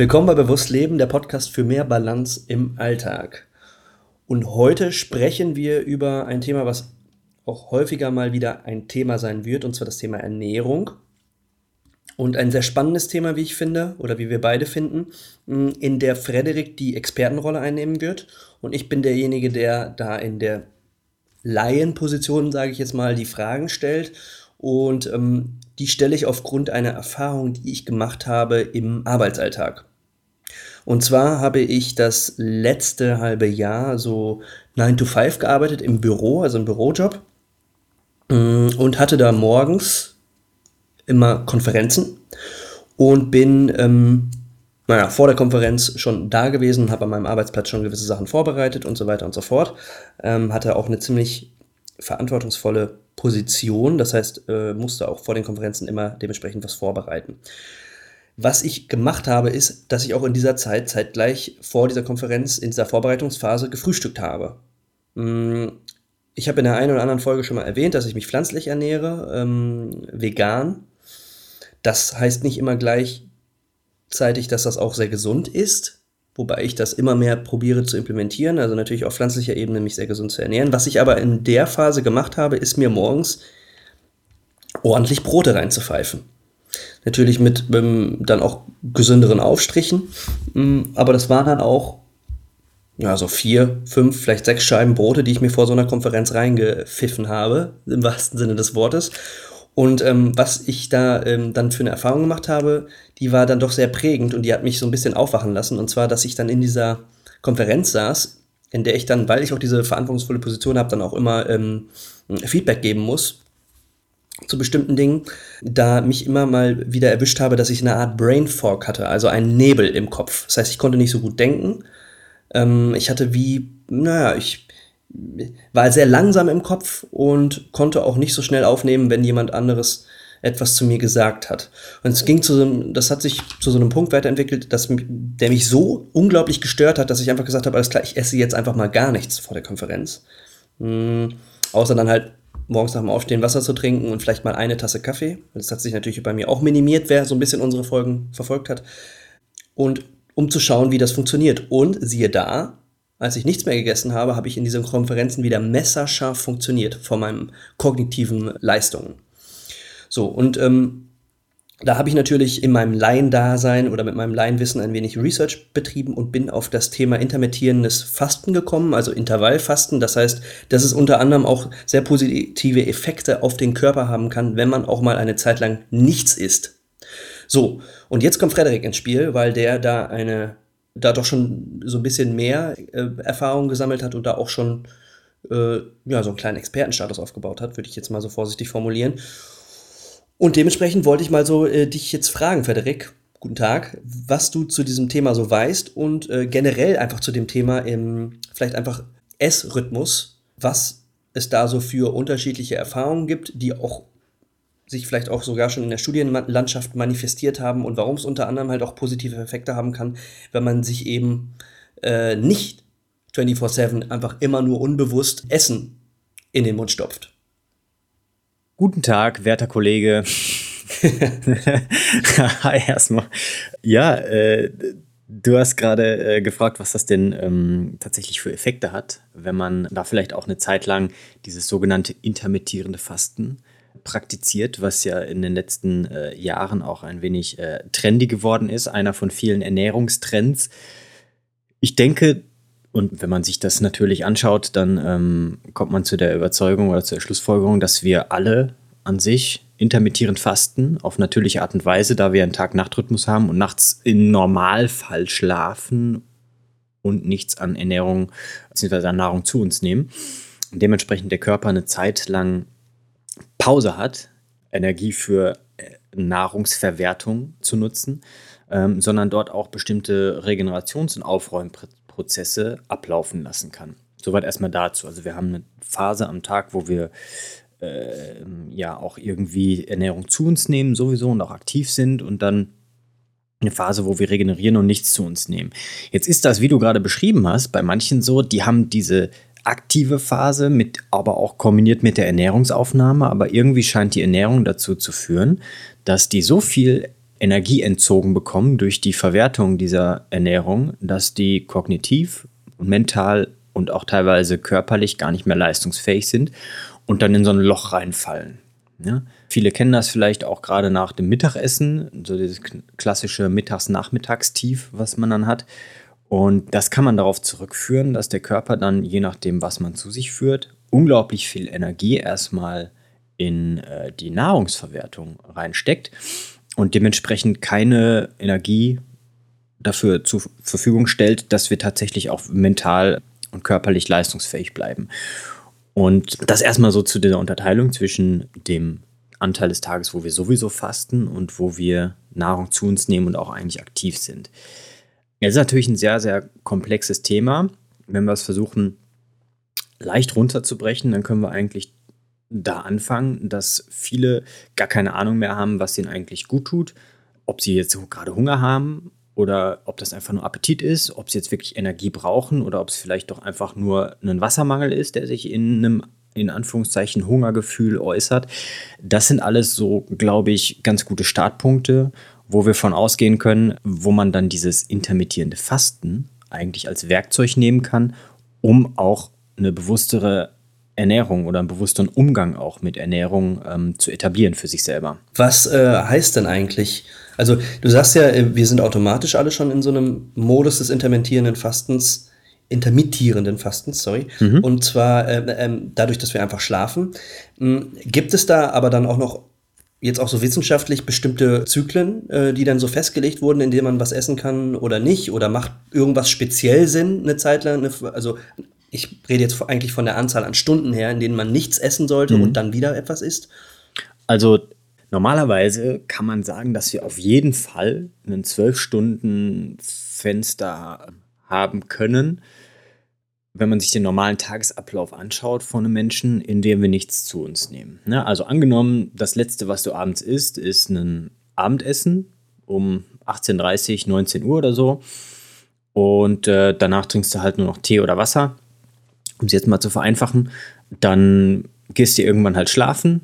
Willkommen bei Bewusst Leben, der Podcast für mehr Balance im Alltag. Und heute sprechen wir über ein Thema, was auch häufiger mal wieder ein Thema sein wird, und zwar das Thema Ernährung. Und ein sehr spannendes Thema, wie ich finde, oder wie wir beide finden, in der Frederik die Expertenrolle einnehmen wird. Und ich bin derjenige, der da in der Laienposition, sage ich jetzt mal, die Fragen stellt. Und ähm, die stelle ich aufgrund einer Erfahrung, die ich gemacht habe im Arbeitsalltag. Und zwar habe ich das letzte halbe Jahr so 9 to 5 gearbeitet im Büro, also im Bürojob. Mm, und hatte da morgens immer Konferenzen und bin ähm, naja, vor der Konferenz schon da gewesen, habe an meinem Arbeitsplatz schon gewisse Sachen vorbereitet und so weiter und so fort. Ähm, hatte auch eine ziemlich verantwortungsvolle Position, das heißt, äh, musste auch vor den Konferenzen immer dementsprechend was vorbereiten. Was ich gemacht habe, ist, dass ich auch in dieser Zeit zeitgleich vor dieser Konferenz, in dieser Vorbereitungsphase gefrühstückt habe. Mm, ich habe in der einen oder anderen Folge schon mal erwähnt, dass ich mich pflanzlich ernähre, ähm, vegan. Das heißt nicht immer gleichzeitig, dass das auch sehr gesund ist, wobei ich das immer mehr probiere zu implementieren, also natürlich auf pflanzlicher Ebene mich sehr gesund zu ernähren. Was ich aber in der Phase gemacht habe, ist mir morgens ordentlich Brote reinzupfeifen. Natürlich mit ähm, dann auch gesünderen Aufstrichen. Ähm, aber das waren dann auch ja, so vier, fünf, vielleicht sechs Scheiben Brote, die ich mir vor so einer Konferenz reingepfiffen habe, im wahrsten Sinne des Wortes. Und ähm, was ich da ähm, dann für eine Erfahrung gemacht habe, die war dann doch sehr prägend und die hat mich so ein bisschen aufwachen lassen. Und zwar, dass ich dann in dieser Konferenz saß, in der ich dann, weil ich auch diese verantwortungsvolle Position habe, dann auch immer ähm, Feedback geben muss zu bestimmten Dingen, da mich immer mal wieder erwischt habe, dass ich eine Art Brain Fog hatte, also einen Nebel im Kopf. Das heißt, ich konnte nicht so gut denken. Ähm, ich hatte wie, naja, ich war sehr langsam im Kopf und konnte auch nicht so schnell aufnehmen, wenn jemand anderes etwas zu mir gesagt hat. Und es ging zu so einem, das hat sich zu so einem Punkt weiterentwickelt, dass, der mich so unglaublich gestört hat, dass ich einfach gesagt habe, alles klar, ich esse jetzt einfach mal gar nichts vor der Konferenz. Mhm. Außer dann halt morgens nach dem Aufstehen Wasser zu trinken und vielleicht mal eine Tasse Kaffee. Das hat sich natürlich bei mir auch minimiert, wer so ein bisschen unsere Folgen verfolgt hat. Und um zu schauen, wie das funktioniert. Und siehe da, als ich nichts mehr gegessen habe, habe ich in diesen Konferenzen wieder messerscharf funktioniert von meinen kognitiven Leistungen. So, und ähm, da habe ich natürlich in meinem Laiendasein oder mit meinem Laienwissen ein wenig Research betrieben und bin auf das Thema intermittierendes Fasten gekommen, also Intervallfasten. Das heißt, dass es unter anderem auch sehr positive Effekte auf den Körper haben kann, wenn man auch mal eine Zeit lang nichts isst. So, und jetzt kommt Frederik ins Spiel, weil der da eine, da doch schon so ein bisschen mehr äh, Erfahrung gesammelt hat und da auch schon äh, ja, so einen kleinen Expertenstatus aufgebaut hat, würde ich jetzt mal so vorsichtig formulieren. Und dementsprechend wollte ich mal so äh, dich jetzt fragen, Frederik, guten Tag, was du zu diesem Thema so weißt und äh, generell einfach zu dem Thema im vielleicht einfach Essrhythmus, was es da so für unterschiedliche Erfahrungen gibt, die auch sich vielleicht auch sogar schon in der Studienlandschaft manifestiert haben und warum es unter anderem halt auch positive Effekte haben kann, wenn man sich eben äh, nicht 24/7 einfach immer nur unbewusst Essen in den Mund stopft. Guten Tag, werter Kollege. Hi erstmal. Ja, äh, du hast gerade äh, gefragt, was das denn ähm, tatsächlich für Effekte hat, wenn man da vielleicht auch eine Zeit lang dieses sogenannte intermittierende Fasten praktiziert, was ja in den letzten äh, Jahren auch ein wenig äh, trendy geworden ist, einer von vielen Ernährungstrends. Ich denke, und wenn man sich das natürlich anschaut, dann ähm, kommt man zu der Überzeugung oder zur Schlussfolgerung, dass wir alle an sich intermittierend fasten auf natürliche Art und Weise, da wir einen Tag-Nacht-Rhythmus haben und nachts im Normalfall schlafen und nichts an Ernährung bzw. an Nahrung zu uns nehmen. Und dementsprechend der Körper eine Zeit lang Pause hat, Energie für äh, Nahrungsverwertung zu nutzen ähm, sondern dort auch bestimmte Regenerations- und Aufräumprozesse ablaufen lassen kann. Soweit erstmal dazu. Also wir haben eine Phase am Tag, wo wir äh, ja auch irgendwie Ernährung zu uns nehmen, sowieso und auch aktiv sind und dann eine Phase, wo wir regenerieren und nichts zu uns nehmen. Jetzt ist das, wie du gerade beschrieben hast, bei manchen so, die haben diese aktive Phase, mit, aber auch kombiniert mit der Ernährungsaufnahme, aber irgendwie scheint die Ernährung dazu zu führen, dass die so viel Energie entzogen bekommen durch die Verwertung dieser Ernährung, dass die kognitiv und mental und auch teilweise körperlich gar nicht mehr leistungsfähig sind und dann in so ein Loch reinfallen. Ja? Viele kennen das vielleicht auch gerade nach dem Mittagessen, so dieses klassische Mittags-Nachmittagstief, was man dann hat. Und das kann man darauf zurückführen, dass der Körper dann, je nachdem, was man zu sich führt, unglaublich viel Energie erstmal in äh, die Nahrungsverwertung reinsteckt und dementsprechend keine Energie dafür zur Verfügung stellt, dass wir tatsächlich auch mental und körperlich leistungsfähig bleiben. Und das erstmal so zu dieser Unterteilung zwischen dem Anteil des Tages, wo wir sowieso fasten und wo wir Nahrung zu uns nehmen und auch eigentlich aktiv sind. Es ist natürlich ein sehr, sehr komplexes Thema. Wenn wir es versuchen, leicht runterzubrechen, dann können wir eigentlich da anfangen, dass viele gar keine Ahnung mehr haben, was ihnen eigentlich gut tut, ob sie jetzt gerade Hunger haben oder ob das einfach nur Appetit ist, ob sie jetzt wirklich Energie brauchen oder ob es vielleicht doch einfach nur ein Wassermangel ist, der sich in einem in Anführungszeichen Hungergefühl äußert. Das sind alles so, glaube ich, ganz gute Startpunkte, wo wir von ausgehen können, wo man dann dieses intermittierende Fasten eigentlich als Werkzeug nehmen kann, um auch eine bewusstere Ernährung oder einen bewussteren Umgang auch mit Ernährung ähm, zu etablieren für sich selber. Was äh, heißt denn eigentlich? Also du sagst ja, äh, wir sind automatisch alle schon in so einem Modus des intermittierenden Fastens, intermittierenden Fastens, sorry. Mhm. Und zwar äh, äh, dadurch, dass wir einfach schlafen. Ähm, gibt es da aber dann auch noch jetzt auch so wissenschaftlich bestimmte Zyklen, äh, die dann so festgelegt wurden, in denen man was essen kann oder nicht? Oder macht irgendwas speziell Sinn eine Zeit lang? Eine, also ich rede jetzt eigentlich von der Anzahl an Stunden her, in denen man nichts essen sollte mhm. und dann wieder etwas isst? Also normalerweise kann man sagen, dass wir auf jeden Fall einen zwölf Stunden Fenster haben können, wenn man sich den normalen Tagesablauf anschaut von einem Menschen, in dem wir nichts zu uns nehmen. Ja, also angenommen, das letzte, was du abends isst, ist ein Abendessen um 18.30 19 Uhr oder so. Und äh, danach trinkst du halt nur noch Tee oder Wasser um es jetzt mal zu vereinfachen, dann gehst du irgendwann halt schlafen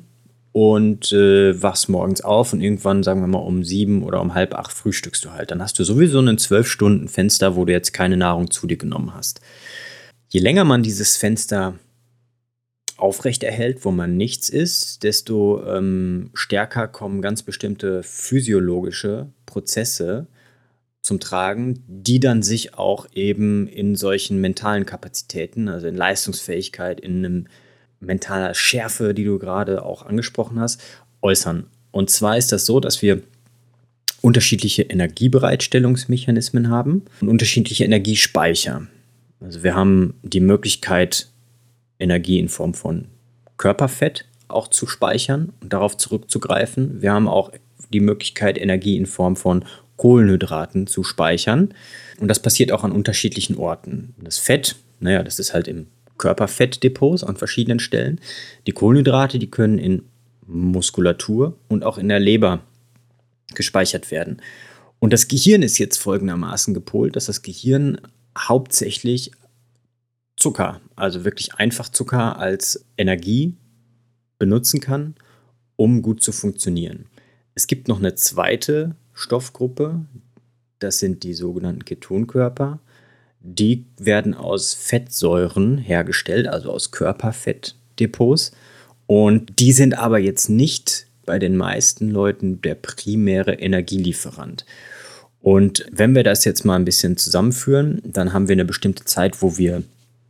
und äh, wachst morgens auf und irgendwann, sagen wir mal, um sieben oder um halb acht frühstückst du halt. Dann hast du sowieso ein zwölf Stunden Fenster, wo du jetzt keine Nahrung zu dir genommen hast. Je länger man dieses Fenster aufrechterhält, wo man nichts isst, desto ähm, stärker kommen ganz bestimmte physiologische Prozesse zum Tragen, die dann sich auch eben in solchen mentalen Kapazitäten, also in Leistungsfähigkeit, in einem mentaler Schärfe, die du gerade auch angesprochen hast, äußern. Und zwar ist das so, dass wir unterschiedliche Energiebereitstellungsmechanismen haben und unterschiedliche Energiespeicher. Also wir haben die Möglichkeit, Energie in Form von Körperfett auch zu speichern und darauf zurückzugreifen. Wir haben auch die Möglichkeit, Energie in Form von Kohlenhydraten zu speichern. Und das passiert auch an unterschiedlichen Orten. Das Fett, naja, das ist halt im Körperfettdepots an verschiedenen Stellen. Die Kohlenhydrate, die können in Muskulatur und auch in der Leber gespeichert werden. Und das Gehirn ist jetzt folgendermaßen gepolt, dass das Gehirn hauptsächlich Zucker, also wirklich einfach Zucker als Energie benutzen kann, um gut zu funktionieren. Es gibt noch eine zweite Stoffgruppe. Das sind die sogenannten Ketonkörper. Die werden aus Fettsäuren hergestellt, also aus Körperfettdepots. Und die sind aber jetzt nicht bei den meisten Leuten der primäre Energielieferant. Und wenn wir das jetzt mal ein bisschen zusammenführen, dann haben wir eine bestimmte Zeit, wo wir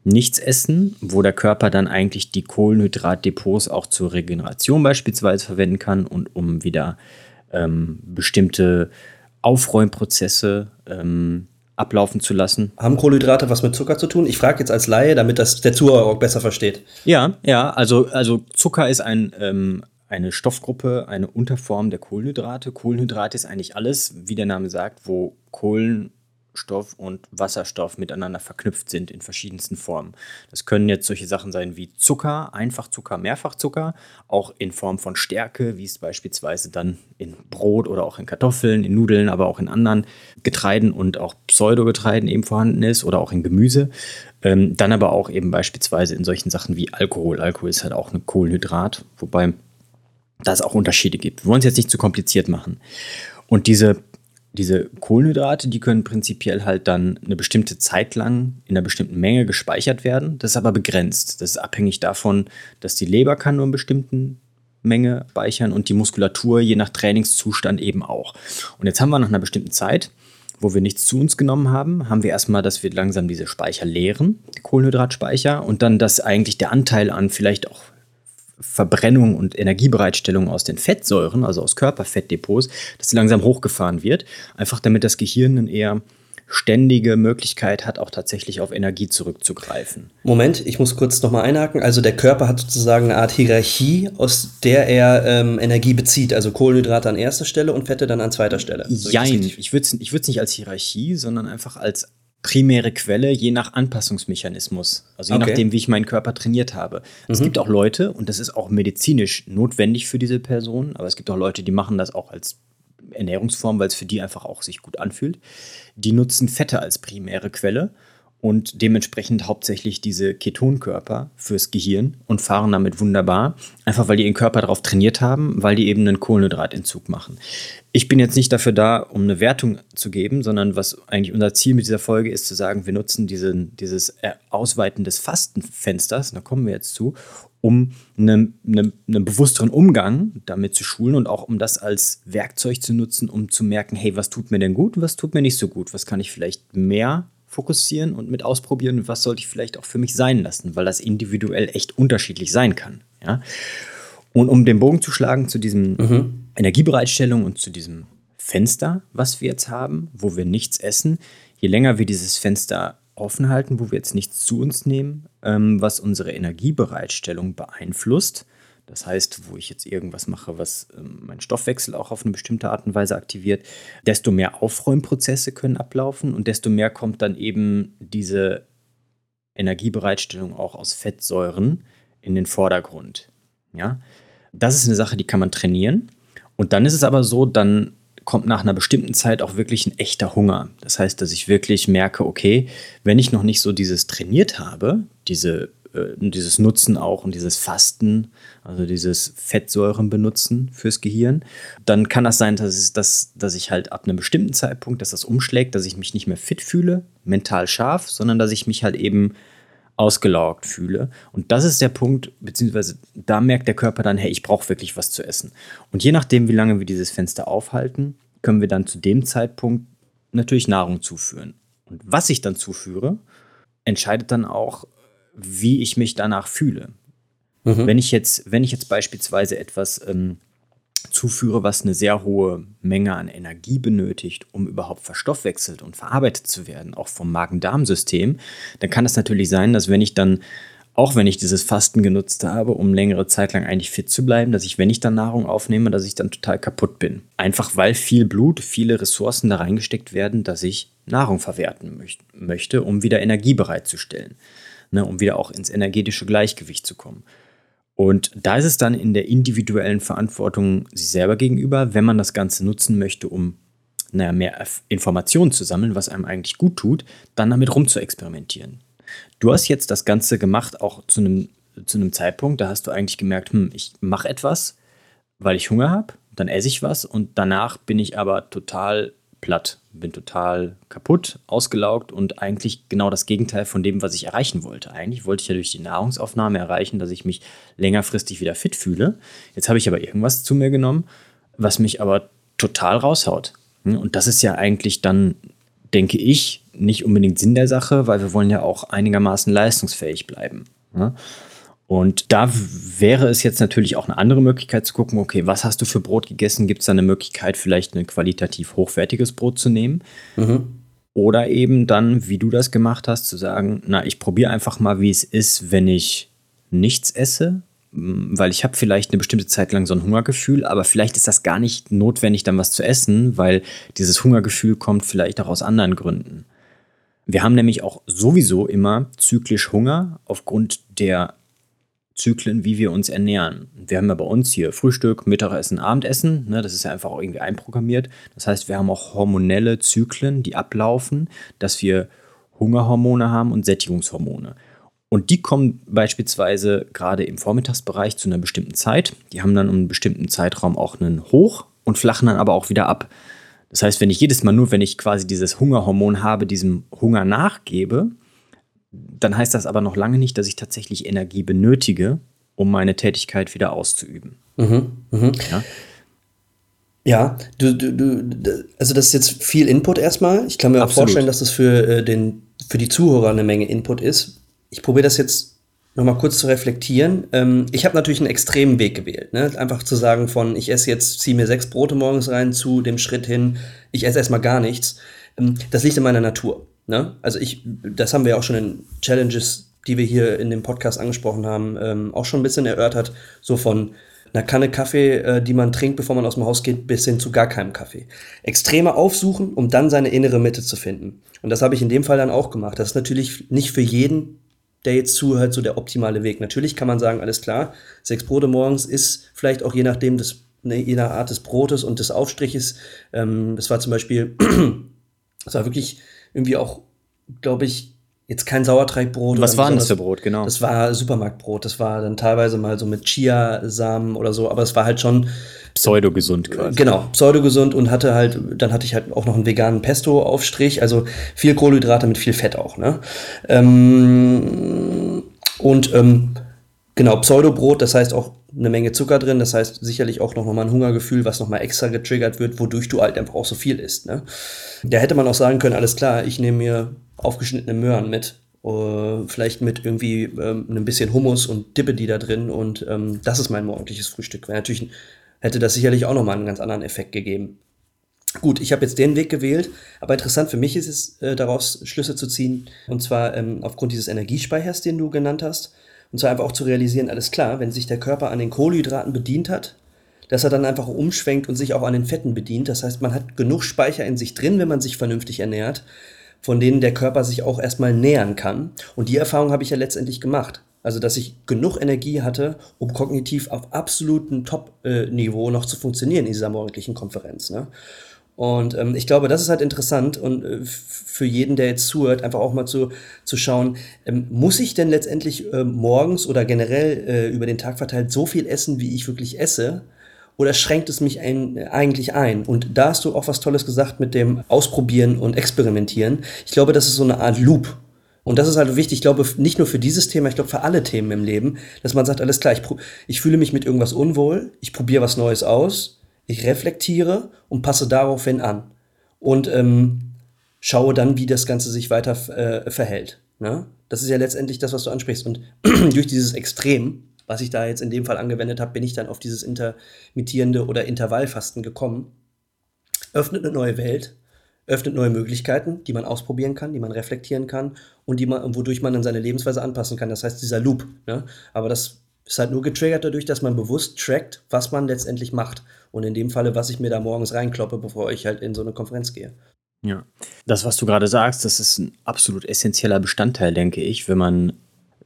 nichts essen, wo der Körper dann eigentlich die Kohlenhydratdepots auch zur Regeneration beispielsweise verwenden kann und um wieder ähm, bestimmte Aufräumprozesse ähm, ablaufen zu lassen. Haben Kohlenhydrate was mit Zucker zu tun? Ich frage jetzt als Laie, damit das der Zuhörer auch besser versteht. Ja, ja, also, also Zucker ist ein, ähm, eine Stoffgruppe, eine Unterform der Kohlenhydrate. Kohlenhydrate ist eigentlich alles, wie der Name sagt, wo Kohlen Stoff und Wasserstoff miteinander verknüpft sind in verschiedensten Formen. Das können jetzt solche Sachen sein wie Zucker, Einfachzucker, Mehrfachzucker, auch in Form von Stärke, wie es beispielsweise dann in Brot oder auch in Kartoffeln, in Nudeln, aber auch in anderen Getreiden und auch Pseudogetreiden eben vorhanden ist oder auch in Gemüse. Ähm, dann aber auch eben beispielsweise in solchen Sachen wie Alkohol. Alkohol ist halt auch ein Kohlenhydrat, wobei da es auch Unterschiede gibt. Wir wollen es jetzt nicht zu kompliziert machen. Und diese diese Kohlenhydrate, die können prinzipiell halt dann eine bestimmte Zeit lang in einer bestimmten Menge gespeichert werden. Das ist aber begrenzt. Das ist abhängig davon, dass die Leber kann nur eine bestimmte Menge speichern und die Muskulatur je nach Trainingszustand eben auch. Und jetzt haben wir nach einer bestimmten Zeit, wo wir nichts zu uns genommen haben, haben wir erstmal, dass wir langsam diese Speicher leeren, die Kohlenhydratspeicher, und dann, dass eigentlich der Anteil an vielleicht auch Verbrennung und Energiebereitstellung aus den Fettsäuren, also aus Körperfettdepots, dass sie langsam hochgefahren wird. Einfach damit das Gehirn eine eher ständige Möglichkeit hat, auch tatsächlich auf Energie zurückzugreifen. Moment, ich muss kurz nochmal einhaken. Also der Körper hat sozusagen eine Art Hierarchie, aus der er ähm, Energie bezieht. Also Kohlenhydrate an erster Stelle und Fette dann an zweiter Stelle. So Jein, ich würde es ich nicht als Hierarchie, sondern einfach als primäre Quelle je nach Anpassungsmechanismus. Also je okay. nachdem, wie ich meinen Körper trainiert habe. Mhm. Es gibt auch Leute, und das ist auch medizinisch notwendig für diese Person, aber es gibt auch Leute, die machen das auch als Ernährungsform, weil es für die einfach auch sich gut anfühlt. Die nutzen Fette als primäre Quelle und dementsprechend hauptsächlich diese Ketonkörper fürs Gehirn und fahren damit wunderbar, einfach weil die ihren Körper darauf trainiert haben, weil die eben einen Kohlenhydratentzug machen. Ich bin jetzt nicht dafür da, um eine Wertung zu geben, sondern was eigentlich unser Ziel mit dieser Folge ist, zu sagen, wir nutzen diesen, dieses Ausweiten des Fastenfensters, da kommen wir jetzt zu, um einen, einen, einen bewussteren Umgang damit zu schulen und auch um das als Werkzeug zu nutzen, um zu merken, hey, was tut mir denn gut, was tut mir nicht so gut, was kann ich vielleicht mehr fokussieren und mit ausprobieren, was sollte ich vielleicht auch für mich sein lassen, weil das individuell echt unterschiedlich sein kann. Ja? Und um den Bogen zu schlagen zu diesem mhm. Energiebereitstellung und zu diesem Fenster, was wir jetzt haben, wo wir nichts essen, je länger wir dieses Fenster offen halten, wo wir jetzt nichts zu uns nehmen, ähm, was unsere Energiebereitstellung beeinflusst, das heißt, wo ich jetzt irgendwas mache, was ähm, meinen Stoffwechsel auch auf eine bestimmte Art und Weise aktiviert, desto mehr Aufräumprozesse können ablaufen und desto mehr kommt dann eben diese Energiebereitstellung auch aus Fettsäuren in den Vordergrund. Ja? Das ist eine Sache, die kann man trainieren. Und dann ist es aber so, dann kommt nach einer bestimmten Zeit auch wirklich ein echter Hunger. Das heißt, dass ich wirklich merke, okay, wenn ich noch nicht so dieses trainiert habe, diese äh, dieses Nutzen auch und dieses Fasten, also dieses Fettsäuren benutzen fürs Gehirn, dann kann das sein, dass, es, dass, dass ich halt ab einem bestimmten Zeitpunkt, dass das umschlägt, dass ich mich nicht mehr fit fühle, mental scharf, sondern dass ich mich halt eben ausgelaugt fühle. Und das ist der Punkt, beziehungsweise da merkt der Körper dann, hey, ich brauche wirklich was zu essen. Und je nachdem, wie lange wir dieses Fenster aufhalten, können wir dann zu dem Zeitpunkt natürlich Nahrung zuführen. Und was ich dann zuführe, entscheidet dann auch, wie ich mich danach fühle. Mhm. Wenn ich jetzt, wenn ich jetzt beispielsweise etwas ähm, zuführe, was eine sehr hohe Menge an Energie benötigt, um überhaupt verstoffwechselt und verarbeitet zu werden, auch vom Magen-Darm-System, dann kann es natürlich sein, dass wenn ich dann, auch wenn ich dieses Fasten genutzt habe, um längere Zeit lang eigentlich fit zu bleiben, dass ich, wenn ich dann Nahrung aufnehme, dass ich dann total kaputt bin. Einfach weil viel Blut, viele Ressourcen da reingesteckt werden, dass ich Nahrung verwerten möchte, um wieder Energie bereitzustellen ne, um wieder auch ins energetische Gleichgewicht zu kommen. Und da ist es dann in der individuellen Verantwortung sich selber gegenüber, wenn man das Ganze nutzen möchte, um naja, mehr Informationen zu sammeln, was einem eigentlich gut tut, dann damit rum zu experimentieren. Du hast jetzt das Ganze gemacht, auch zu einem, zu einem Zeitpunkt, da hast du eigentlich gemerkt, hm, ich mache etwas, weil ich Hunger habe, dann esse ich was und danach bin ich aber total platt, bin total kaputt, ausgelaugt und eigentlich genau das Gegenteil von dem, was ich erreichen wollte. Eigentlich wollte ich ja durch die Nahrungsaufnahme erreichen, dass ich mich längerfristig wieder fit fühle. Jetzt habe ich aber irgendwas zu mir genommen, was mich aber total raushaut. Und das ist ja eigentlich dann, denke ich, nicht unbedingt Sinn der Sache, weil wir wollen ja auch einigermaßen leistungsfähig bleiben. Und da wäre es jetzt natürlich auch eine andere Möglichkeit zu gucken, okay, was hast du für Brot gegessen? Gibt es da eine Möglichkeit, vielleicht ein qualitativ hochwertiges Brot zu nehmen? Mhm. Oder eben dann, wie du das gemacht hast, zu sagen, na, ich probiere einfach mal, wie es ist, wenn ich nichts esse weil ich habe vielleicht eine bestimmte Zeit lang so ein Hungergefühl, aber vielleicht ist das gar nicht notwendig, dann was zu essen, weil dieses Hungergefühl kommt vielleicht auch aus anderen Gründen. Wir haben nämlich auch sowieso immer zyklisch Hunger aufgrund der Zyklen, wie wir uns ernähren. Wir haben ja bei uns hier Frühstück, Mittagessen, Abendessen. Ne, das ist ja einfach auch irgendwie einprogrammiert. Das heißt, wir haben auch hormonelle Zyklen, die ablaufen, dass wir Hungerhormone haben und Sättigungshormone. Und die kommen beispielsweise gerade im Vormittagsbereich zu einer bestimmten Zeit. Die haben dann um einen bestimmten Zeitraum auch einen Hoch und flachen dann aber auch wieder ab. Das heißt, wenn ich jedes Mal nur, wenn ich quasi dieses Hungerhormon habe, diesem Hunger nachgebe, dann heißt das aber noch lange nicht, dass ich tatsächlich Energie benötige, um meine Tätigkeit wieder auszuüben. Mhm, mh. Ja, ja du, du, du, also das ist jetzt viel Input erstmal. Ich kann mir Absolut. auch vorstellen, dass das für, äh, den, für die Zuhörer eine Menge Input ist ich probiere das jetzt nochmal kurz zu reflektieren. Ähm, ich habe natürlich einen extremen Weg gewählt. Ne? Einfach zu sagen von, ich esse jetzt, ziehe mir sechs Brote morgens rein, zu dem Schritt hin, ich esse erstmal gar nichts. Ähm, das liegt in meiner Natur. Ne? Also ich, das haben wir auch schon in Challenges, die wir hier in dem Podcast angesprochen haben, ähm, auch schon ein bisschen erörtert. So von einer Kanne Kaffee, äh, die man trinkt, bevor man aus dem Haus geht, bis hin zu gar keinem Kaffee. Extreme aufsuchen, um dann seine innere Mitte zu finden. Und das habe ich in dem Fall dann auch gemacht. Das ist natürlich nicht für jeden der jetzt zuhört, so der optimale Weg. Natürlich kann man sagen, alles klar, sechs Brote morgens ist vielleicht auch je nachdem des, ne, je nach Art des Brotes und des Aufstriches. Ähm, das war zum Beispiel, das war wirklich irgendwie auch, glaube ich, jetzt kein Sauerteigbrot. Was war denn das für Brot, genau? Das war Supermarktbrot. Das war dann teilweise mal so mit Chiasamen oder so, aber es war halt schon pseudogesund quasi. Genau, pseudogesund und hatte halt, dann hatte ich halt auch noch einen veganen Pesto-Aufstrich, also viel Kohlenhydrate mit viel Fett auch, ne? Ähm, und ähm, genau, Pseudobrot, das heißt auch eine Menge Zucker drin, das heißt sicherlich auch noch mal ein Hungergefühl, was noch mal extra getriggert wird, wodurch du halt einfach auch so viel isst, ne? Da hätte man auch sagen können, alles klar, ich nehme mir aufgeschnittene Möhren mit Uh, vielleicht mit irgendwie ähm, ein bisschen Hummus und Dippe die da drin und ähm, das ist mein morgendliches Frühstück. Wäre natürlich hätte das sicherlich auch nochmal einen ganz anderen Effekt gegeben. Gut, ich habe jetzt den Weg gewählt, aber interessant für mich ist es, äh, daraus Schlüsse zu ziehen, und zwar ähm, aufgrund dieses Energiespeichers, den du genannt hast, und zwar einfach auch zu realisieren, alles klar, wenn sich der Körper an den Kohlenhydraten bedient hat, dass er dann einfach umschwenkt und sich auch an den Fetten bedient. Das heißt, man hat genug Speicher in sich drin, wenn man sich vernünftig ernährt, von denen der Körper sich auch erstmal nähern kann. Und die Erfahrung habe ich ja letztendlich gemacht. Also, dass ich genug Energie hatte, um kognitiv auf absolutem Top-Niveau noch zu funktionieren in dieser morgendlichen Konferenz. Ne? Und ähm, ich glaube, das ist halt interessant und äh, für jeden, der jetzt zuhört, einfach auch mal zu, zu schauen, ähm, muss ich denn letztendlich äh, morgens oder generell äh, über den Tag verteilt so viel essen, wie ich wirklich esse? Oder schränkt es mich ein, eigentlich ein? Und da hast du auch was Tolles gesagt mit dem Ausprobieren und Experimentieren. Ich glaube, das ist so eine Art Loop, und das ist halt wichtig, ich glaube, nicht nur für dieses Thema, ich glaube für alle Themen im Leben, dass man sagt, alles klar, ich, ich fühle mich mit irgendwas unwohl, ich probiere was Neues aus, ich reflektiere und passe daraufhin an. Und ähm, schaue dann, wie das Ganze sich weiter äh, verhält. Ne? Das ist ja letztendlich das, was du ansprichst. Und durch dieses Extrem, was ich da jetzt in dem Fall angewendet habe, bin ich dann auf dieses intermittierende oder Intervallfasten gekommen. Öffnet eine neue Welt, öffnet neue Möglichkeiten, die man ausprobieren kann, die man reflektieren kann und die man, wodurch man dann seine Lebensweise anpassen kann. Das heißt, dieser Loop. Ne? Aber das ist halt nur getriggert dadurch, dass man bewusst trackt, was man letztendlich macht. Und in dem Falle, was ich mir da morgens reinkloppe, bevor ich halt in so eine Konferenz gehe. Ja, das, was du gerade sagst, das ist ein absolut essentieller Bestandteil, denke ich, wenn man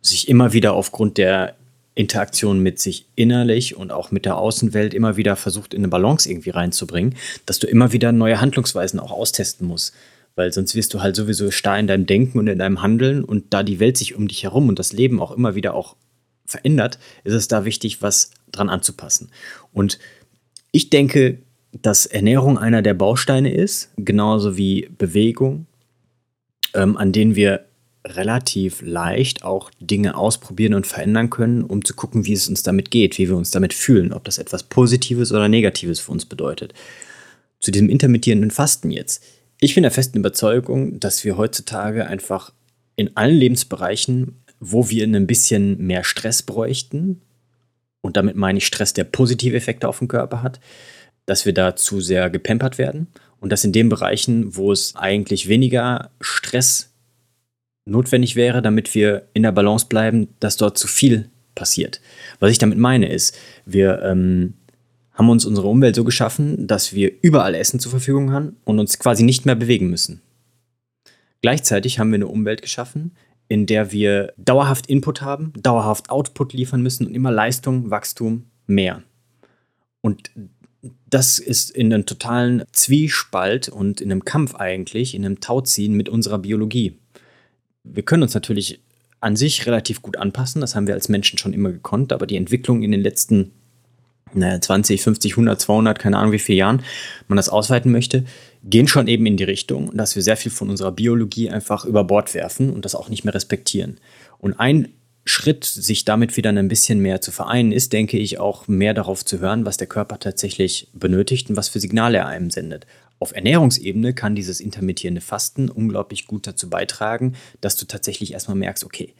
sich immer wieder aufgrund der Interaktion mit sich innerlich und auch mit der Außenwelt immer wieder versucht, in eine Balance irgendwie reinzubringen, dass du immer wieder neue Handlungsweisen auch austesten musst. Weil sonst wirst du halt sowieso starr in deinem Denken und in deinem Handeln und da die Welt sich um dich herum und das Leben auch immer wieder auch verändert, ist es da wichtig, was dran anzupassen. Und ich denke, dass Ernährung einer der Bausteine ist, genauso wie Bewegung, ähm, an denen wir relativ leicht auch Dinge ausprobieren und verändern können, um zu gucken, wie es uns damit geht, wie wir uns damit fühlen, ob das etwas Positives oder Negatives für uns bedeutet. Zu diesem intermittierenden Fasten jetzt. Ich bin der festen Überzeugung, dass wir heutzutage einfach in allen Lebensbereichen, wo wir ein bisschen mehr Stress bräuchten, und damit meine ich Stress, der positive Effekte auf den Körper hat, dass wir da zu sehr gepempert werden und dass in den Bereichen, wo es eigentlich weniger Stress notwendig wäre, damit wir in der Balance bleiben, dass dort zu viel passiert. Was ich damit meine ist, wir ähm, haben uns unsere Umwelt so geschaffen, dass wir überall Essen zur Verfügung haben und uns quasi nicht mehr bewegen müssen. Gleichzeitig haben wir eine Umwelt geschaffen, in der wir dauerhaft Input haben, dauerhaft Output liefern müssen und immer Leistung, Wachstum, mehr. Und das ist in einem totalen Zwiespalt und in einem Kampf eigentlich, in einem Tauziehen mit unserer Biologie. Wir können uns natürlich an sich relativ gut anpassen, das haben wir als Menschen schon immer gekonnt, aber die Entwicklung in den letzten naja, 20, 50, 100, 200, keine Ahnung wie viele Jahren man das ausweiten möchte, gehen schon eben in die Richtung, dass wir sehr viel von unserer Biologie einfach über Bord werfen und das auch nicht mehr respektieren. Und ein Schritt, sich damit wieder ein bisschen mehr zu vereinen, ist, denke ich, auch mehr darauf zu hören, was der Körper tatsächlich benötigt und was für Signale er einem sendet. Auf Ernährungsebene kann dieses intermittierende Fasten unglaublich gut dazu beitragen, dass du tatsächlich erstmal merkst, okay,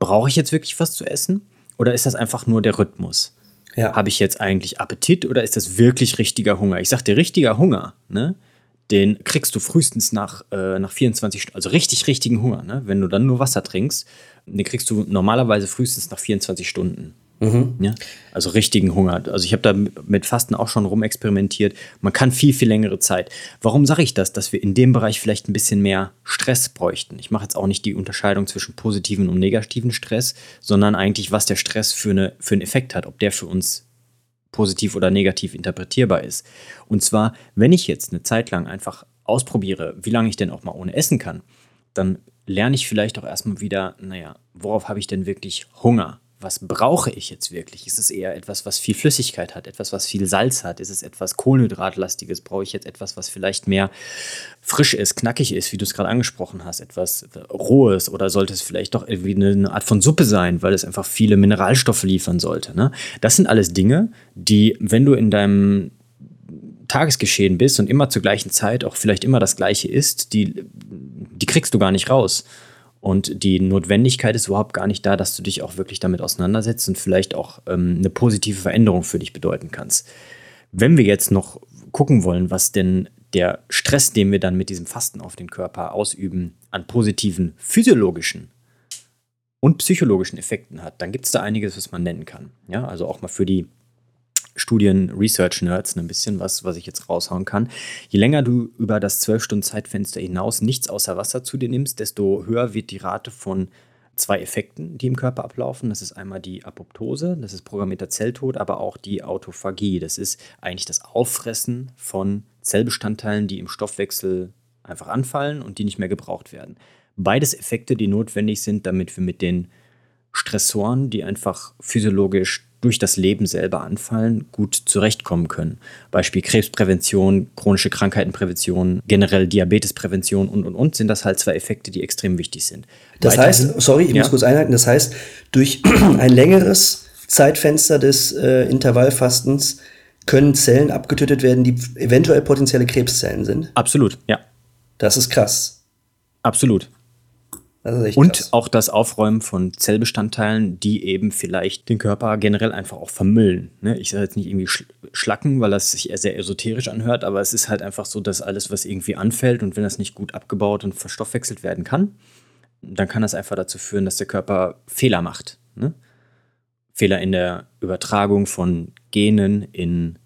brauche ich jetzt wirklich was zu essen oder ist das einfach nur der Rhythmus? Ja. Habe ich jetzt eigentlich Appetit oder ist das wirklich richtiger Hunger? Ich sage dir, richtiger Hunger, ne? Den kriegst du frühestens nach, äh, nach 24 Stunden, also richtig, richtigen Hunger, ne? Wenn du dann nur Wasser trinkst, den kriegst du normalerweise frühestens nach 24 Stunden. Mhm. Ja? Also richtigen Hunger. Also ich habe da mit Fasten auch schon rumexperimentiert. Man kann viel, viel längere Zeit. Warum sage ich das? Dass wir in dem Bereich vielleicht ein bisschen mehr Stress bräuchten. Ich mache jetzt auch nicht die Unterscheidung zwischen positiven und negativen Stress, sondern eigentlich, was der Stress für, eine, für einen Effekt hat, ob der für uns positiv oder negativ interpretierbar ist. Und zwar, wenn ich jetzt eine Zeit lang einfach ausprobiere, wie lange ich denn auch mal ohne essen kann, dann lerne ich vielleicht auch erstmal wieder, naja, worauf habe ich denn wirklich Hunger? Was brauche ich jetzt wirklich? Ist es eher etwas, was viel Flüssigkeit hat, etwas, was viel Salz hat? Ist es etwas Kohlenhydratlastiges? Brauche ich jetzt etwas, was vielleicht mehr frisch ist, knackig ist, wie du es gerade angesprochen hast, etwas Rohes? Oder sollte es vielleicht doch irgendwie eine Art von Suppe sein, weil es einfach viele Mineralstoffe liefern sollte? Ne? Das sind alles Dinge, die, wenn du in deinem Tagesgeschehen bist und immer zur gleichen Zeit auch vielleicht immer das Gleiche ist, die, die kriegst du gar nicht raus. Und die Notwendigkeit ist überhaupt gar nicht da, dass du dich auch wirklich damit auseinandersetzt und vielleicht auch ähm, eine positive Veränderung für dich bedeuten kannst. Wenn wir jetzt noch gucken wollen, was denn der Stress, den wir dann mit diesem Fasten auf den Körper ausüben, an positiven physiologischen und psychologischen Effekten hat, dann gibt es da einiges, was man nennen kann. Ja, also auch mal für die Studien, Research-Nerds ein bisschen was, was ich jetzt raushauen kann. Je länger du über das 12-Stunden-Zeitfenster hinaus nichts außer Wasser zu dir nimmst, desto höher wird die Rate von zwei Effekten, die im Körper ablaufen. Das ist einmal die Apoptose, das ist programmierter Zelltod, aber auch die Autophagie. Das ist eigentlich das Auffressen von Zellbestandteilen, die im Stoffwechsel einfach anfallen und die nicht mehr gebraucht werden. Beides Effekte, die notwendig sind, damit wir mit den Stressoren, die einfach physiologisch durch das Leben selber anfallen, gut zurechtkommen können. Beispiel Krebsprävention, chronische Krankheitenprävention, generell Diabetesprävention und und und sind das halt zwei Effekte, die extrem wichtig sind. Das Weiterhin, heißt, sorry, ich ja? muss kurz einhalten, das heißt, durch ein längeres Zeitfenster des äh, Intervallfastens können Zellen abgetötet werden, die eventuell potenzielle Krebszellen sind. Absolut, ja. Das ist krass. Absolut und krass. auch das Aufräumen von Zellbestandteilen, die eben vielleicht den Körper generell einfach auch vermüllen. Ne? Ich sage jetzt nicht irgendwie schlacken, weil das sich sehr esoterisch anhört, aber es ist halt einfach so, dass alles, was irgendwie anfällt und wenn das nicht gut abgebaut und verstoffwechselt werden kann, dann kann das einfach dazu führen, dass der Körper Fehler macht. Ne? Fehler in der Übertragung von Genen in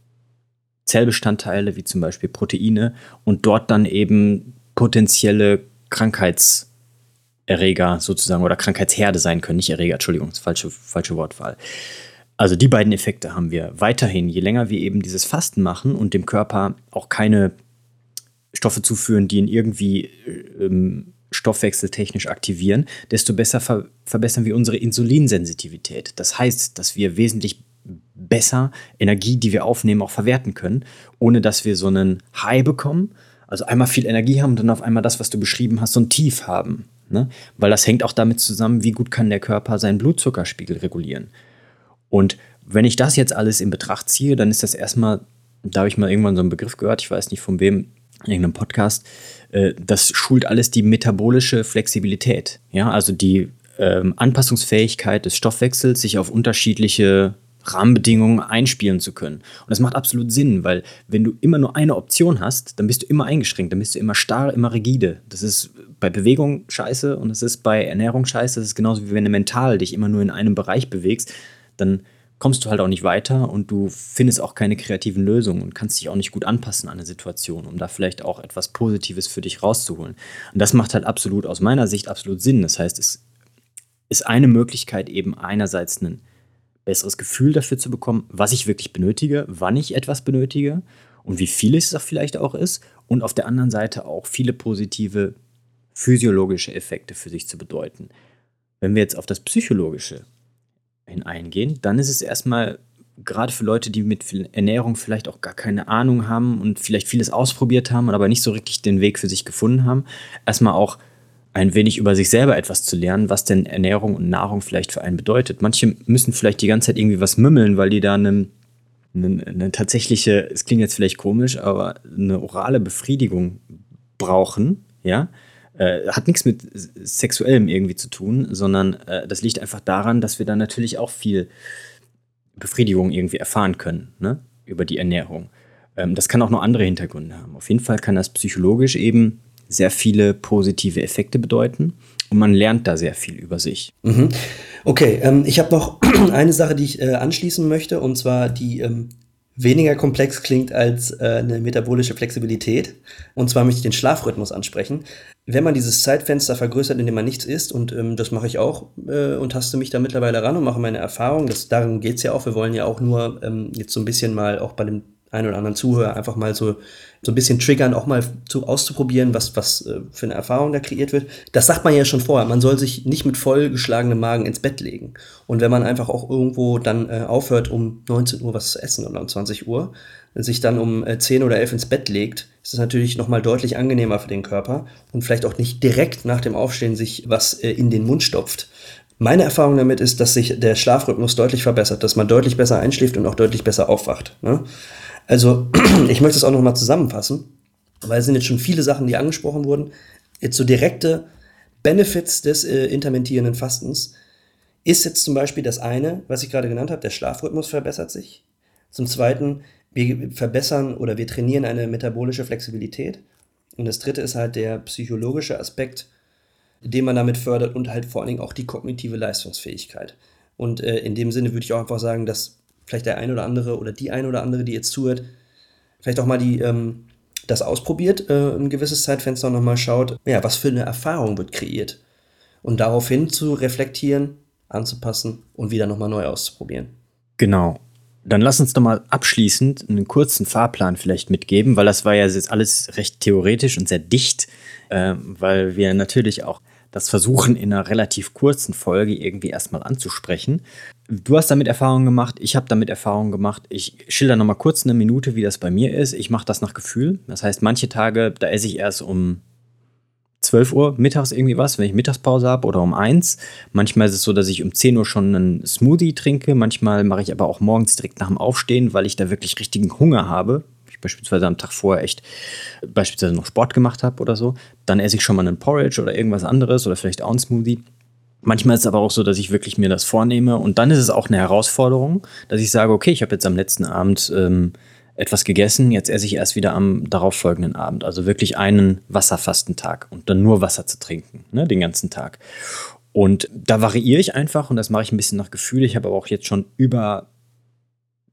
Zellbestandteile, wie zum Beispiel Proteine, und dort dann eben potenzielle Krankheits- Erreger sozusagen oder Krankheitsherde sein können. Nicht Erreger, Entschuldigung, falsche, falsche Wortwahl. Also die beiden Effekte haben wir weiterhin. Je länger wir eben dieses Fasten machen und dem Körper auch keine Stoffe zuführen, die ihn irgendwie ähm, stoffwechseltechnisch aktivieren, desto besser ver verbessern wir unsere Insulinsensitivität. Das heißt, dass wir wesentlich besser Energie, die wir aufnehmen, auch verwerten können, ohne dass wir so einen High bekommen. Also einmal viel Energie haben und dann auf einmal das, was du beschrieben hast, so ein Tief haben. Ne? Weil das hängt auch damit zusammen, wie gut kann der Körper seinen Blutzuckerspiegel regulieren. Und wenn ich das jetzt alles in Betracht ziehe, dann ist das erstmal, da habe ich mal irgendwann so einen Begriff gehört, ich weiß nicht von wem, in irgendeinem Podcast, äh, das schult alles die metabolische Flexibilität. Ja, also die ähm, Anpassungsfähigkeit des Stoffwechsels, sich auf unterschiedliche Rahmenbedingungen einspielen zu können. Und das macht absolut Sinn, weil wenn du immer nur eine Option hast, dann bist du immer eingeschränkt, dann bist du immer starr, immer rigide. Das ist bei Bewegung scheiße und es ist bei Ernährung scheiße. Das ist genauso wie wenn du mental dich immer nur in einem Bereich bewegst, dann kommst du halt auch nicht weiter und du findest auch keine kreativen Lösungen und kannst dich auch nicht gut anpassen an eine Situation, um da vielleicht auch etwas Positives für dich rauszuholen. Und das macht halt absolut aus meiner Sicht absolut Sinn. Das heißt, es ist eine Möglichkeit eben einerseits ein besseres Gefühl dafür zu bekommen, was ich wirklich benötige, wann ich etwas benötige und wie viel es auch vielleicht auch ist und auf der anderen Seite auch viele positive physiologische Effekte für sich zu bedeuten. Wenn wir jetzt auf das Psychologische hineingehen, dann ist es erstmal gerade für Leute, die mit Ernährung vielleicht auch gar keine Ahnung haben und vielleicht vieles ausprobiert haben, aber nicht so richtig den Weg für sich gefunden haben, erstmal auch ein wenig über sich selber etwas zu lernen, was denn Ernährung und Nahrung vielleicht für einen bedeutet. Manche müssen vielleicht die ganze Zeit irgendwie was mümmeln, weil die da eine, eine, eine tatsächliche, es klingt jetzt vielleicht komisch, aber eine orale Befriedigung brauchen, ja, äh, hat nichts mit Sexuellem irgendwie zu tun, sondern äh, das liegt einfach daran, dass wir dann natürlich auch viel Befriedigung irgendwie erfahren können, ne? über die Ernährung. Ähm, das kann auch noch andere Hintergründe haben. Auf jeden Fall kann das psychologisch eben sehr viele positive Effekte bedeuten und man lernt da sehr viel über sich. Mhm. Okay, ähm, ich habe noch eine Sache, die ich äh, anschließen möchte, und zwar die ähm, weniger komplex klingt als äh, eine metabolische Flexibilität. Und zwar möchte ich den Schlafrhythmus ansprechen. Wenn man dieses Zeitfenster vergrößert, in dem man nichts isst, und ähm, das mache ich auch äh, und taste mich da mittlerweile ran und mache meine Erfahrung, das, darum geht's ja auch. Wir wollen ja auch nur ähm, jetzt so ein bisschen mal auch bei dem einen oder anderen Zuhörer einfach mal so, so ein bisschen triggern, auch mal zu, auszuprobieren, was, was äh, für eine Erfahrung da kreiert wird. Das sagt man ja schon vorher. Man soll sich nicht mit vollgeschlagenem Magen ins Bett legen. Und wenn man einfach auch irgendwo dann äh, aufhört, um 19 Uhr was zu essen oder um 20 Uhr, sich dann um äh, 10 oder 11 ins Bett legt, ist das natürlich nochmal deutlich angenehmer für den Körper und vielleicht auch nicht direkt nach dem Aufstehen sich was äh, in den Mund stopft. Meine Erfahrung damit ist, dass sich der Schlafrhythmus deutlich verbessert, dass man deutlich besser einschläft und auch deutlich besser aufwacht. Ne? Also, ich möchte es auch nochmal zusammenfassen, weil es sind jetzt schon viele Sachen, die angesprochen wurden. Jetzt so direkte Benefits des äh, intermittierenden Fastens ist jetzt zum Beispiel das eine, was ich gerade genannt habe, der Schlafrhythmus verbessert sich. Zum zweiten, wir verbessern oder wir trainieren eine metabolische Flexibilität. Und das dritte ist halt der psychologische Aspekt, den man damit fördert und halt vor allen Dingen auch die kognitive Leistungsfähigkeit. Und äh, in dem Sinne würde ich auch einfach sagen, dass vielleicht der ein oder andere oder die ein oder andere, die jetzt zuhört, vielleicht auch mal die, ähm, das ausprobiert, äh, ein gewisses Zeitfenster nochmal schaut, ja, was für eine Erfahrung wird kreiert. Und daraufhin zu reflektieren, anzupassen und wieder nochmal neu auszuprobieren. Genau. Dann lass uns doch mal abschließend einen kurzen Fahrplan vielleicht mitgeben, weil das war ja jetzt alles recht theoretisch und sehr dicht, äh, weil wir natürlich auch das versuchen in einer relativ kurzen Folge irgendwie erstmal anzusprechen. Du hast damit Erfahrungen gemacht, ich habe damit Erfahrungen gemacht. Ich schilder nochmal kurz eine Minute, wie das bei mir ist. Ich mache das nach Gefühl. Das heißt, manche Tage, da esse ich erst um 12 Uhr mittags irgendwie was, wenn ich Mittagspause habe oder um 1. Manchmal ist es so, dass ich um 10 Uhr schon einen Smoothie trinke. Manchmal mache ich aber auch morgens direkt nach dem Aufstehen, weil ich da wirklich richtigen Hunger habe beispielsweise am Tag vorher echt beispielsweise noch Sport gemacht habe oder so, dann esse ich schon mal einen Porridge oder irgendwas anderes oder vielleicht auch einen Smoothie. Manchmal ist es aber auch so, dass ich wirklich mir das vornehme und dann ist es auch eine Herausforderung, dass ich sage, okay, ich habe jetzt am letzten Abend ähm, etwas gegessen, jetzt esse ich erst wieder am darauffolgenden Abend. Also wirklich einen Wasserfastentag und dann nur Wasser zu trinken, ne, den ganzen Tag. Und da variiere ich einfach und das mache ich ein bisschen nach Gefühl. Ich habe aber auch jetzt schon über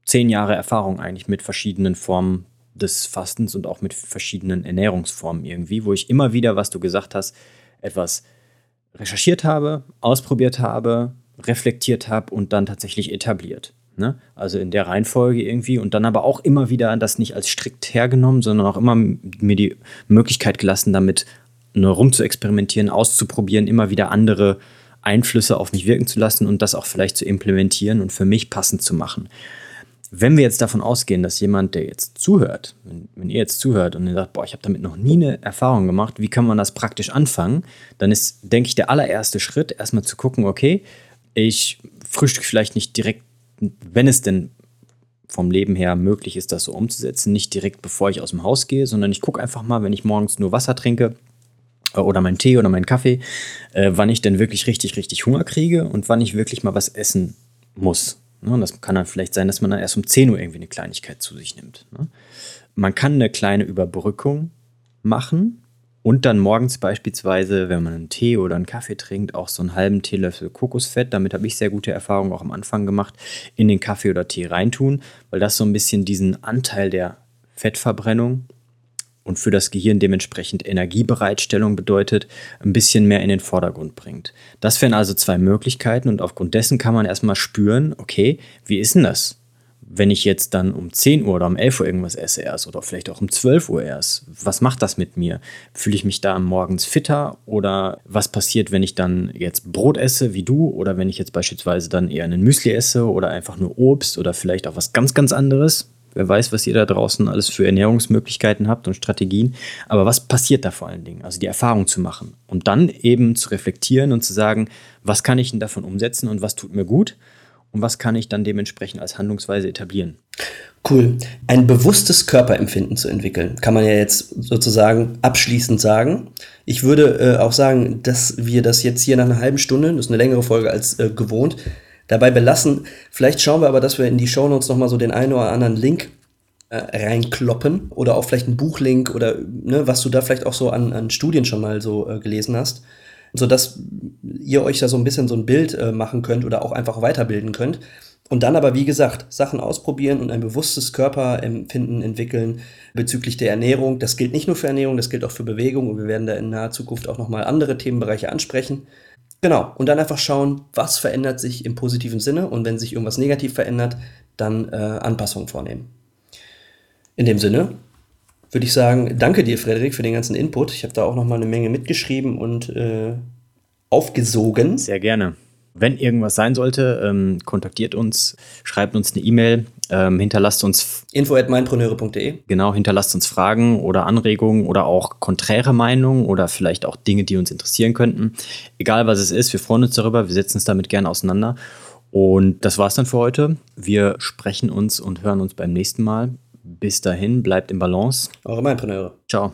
zehn Jahre Erfahrung eigentlich mit verschiedenen Formen des Fastens und auch mit verschiedenen Ernährungsformen irgendwie, wo ich immer wieder, was du gesagt hast, etwas recherchiert habe, ausprobiert habe, reflektiert habe und dann tatsächlich etabliert. Ne? Also in der Reihenfolge irgendwie und dann aber auch immer wieder das nicht als strikt hergenommen, sondern auch immer mir die Möglichkeit gelassen, damit ne, rum zu experimentieren, auszuprobieren, immer wieder andere Einflüsse auf mich wirken zu lassen und das auch vielleicht zu implementieren und für mich passend zu machen wenn wir jetzt davon ausgehen, dass jemand, der jetzt zuhört, wenn, wenn ihr jetzt zuhört und ihr sagt, boah, ich habe damit noch nie eine Erfahrung gemacht, wie kann man das praktisch anfangen, dann ist, denke ich, der allererste Schritt, erstmal zu gucken, okay, ich frühstücke vielleicht nicht direkt, wenn es denn vom Leben her möglich ist, das so umzusetzen, nicht direkt bevor ich aus dem Haus gehe, sondern ich gucke einfach mal, wenn ich morgens nur Wasser trinke, äh, oder meinen Tee oder meinen Kaffee, äh, wann ich denn wirklich richtig, richtig Hunger kriege und wann ich wirklich mal was essen muss. Ne? Und das kann dann vielleicht sein, dass man dann erst um 10 Uhr irgendwie eine Kleinigkeit zu sich nimmt. Ne? Man kann eine kleine Überbrückung machen Und dann morgens beispielsweise, wenn man einen Tee oder einen Kaffee trinkt, auch so einen halben Teelöffel Kokosfett, damit habe ich sehr gute Erfahrungen auch am Anfang gemacht, in den Kaffee oder Tee reintun, weil das so ein bisschen diesen Anteil der Fettverbrennung und für das Gehirn dementsprechend Energiebereitstellung bedeutet, ein bisschen mehr in den Vordergrund bringt. Das wären also zwei Möglichkeiten und aufgrund dessen kann man erstmal spüren, okay, wie ist denn das? wenn ich jetzt dann um 10 Uhr oder um 11 Uhr irgendwas esse erst oder vielleicht auch um 12 Uhr erst, was macht das mit mir? Fühle ich mich da morgens fitter oder was passiert, wenn ich dann jetzt Brot esse wie du oder wenn ich jetzt beispielsweise dann eher einen Müsli esse oder einfach nur Obst oder vielleicht auch was ganz, ganz anderes? Wer weiß, was ihr da draußen alles für Ernährungsmöglichkeiten habt und Strategien. Aber was passiert da vor allen Dingen? Also die Erfahrung zu machen und dann eben zu reflektieren und zu sagen, was kann ich denn davon umsetzen und was tut mir gut? und was kann ich dann dementsprechend als Handlungsweise etablieren. Cool. Ein bewusstes Körperempfinden zu entwickeln, kann man ja jetzt sozusagen abschließend sagen. Ich würde äh, auch sagen, dass wir das jetzt hier nach einer halben Stunde, das ist eine längere Folge als äh, gewohnt, dabei belassen. Vielleicht schauen wir aber, dass wir in die Shownotes nochmal so den einen oder anderen Link äh, reinkloppen oder auch vielleicht einen Buchlink oder ne, was du da vielleicht auch so an, an Studien schon mal so äh, gelesen hast sodass ihr euch da so ein bisschen so ein Bild äh, machen könnt oder auch einfach weiterbilden könnt. Und dann aber, wie gesagt, Sachen ausprobieren und ein bewusstes Körperempfinden entwickeln bezüglich der Ernährung. Das gilt nicht nur für Ernährung, das gilt auch für Bewegung und wir werden da in naher Zukunft auch nochmal andere Themenbereiche ansprechen. Genau, und dann einfach schauen, was verändert sich im positiven Sinne und wenn sich irgendwas negativ verändert, dann äh, Anpassungen vornehmen. In dem Sinne, würde ich sagen, danke dir, Frederik, für den ganzen Input. Ich habe da auch noch mal eine Menge mitgeschrieben und äh, aufgesogen. Sehr gerne. Wenn irgendwas sein sollte, ähm, kontaktiert uns, schreibt uns eine E-Mail, ähm, hinterlasst uns info at meinpreneure.de. Genau, hinterlasst uns Fragen oder Anregungen oder auch konträre Meinungen oder vielleicht auch Dinge, die uns interessieren könnten. Egal was es ist, wir freuen uns darüber, wir setzen uns damit gerne auseinander. Und das war's dann für heute. Wir sprechen uns und hören uns beim nächsten Mal. Bis dahin, bleibt im Balance. Eure Mindpreneure. Ciao.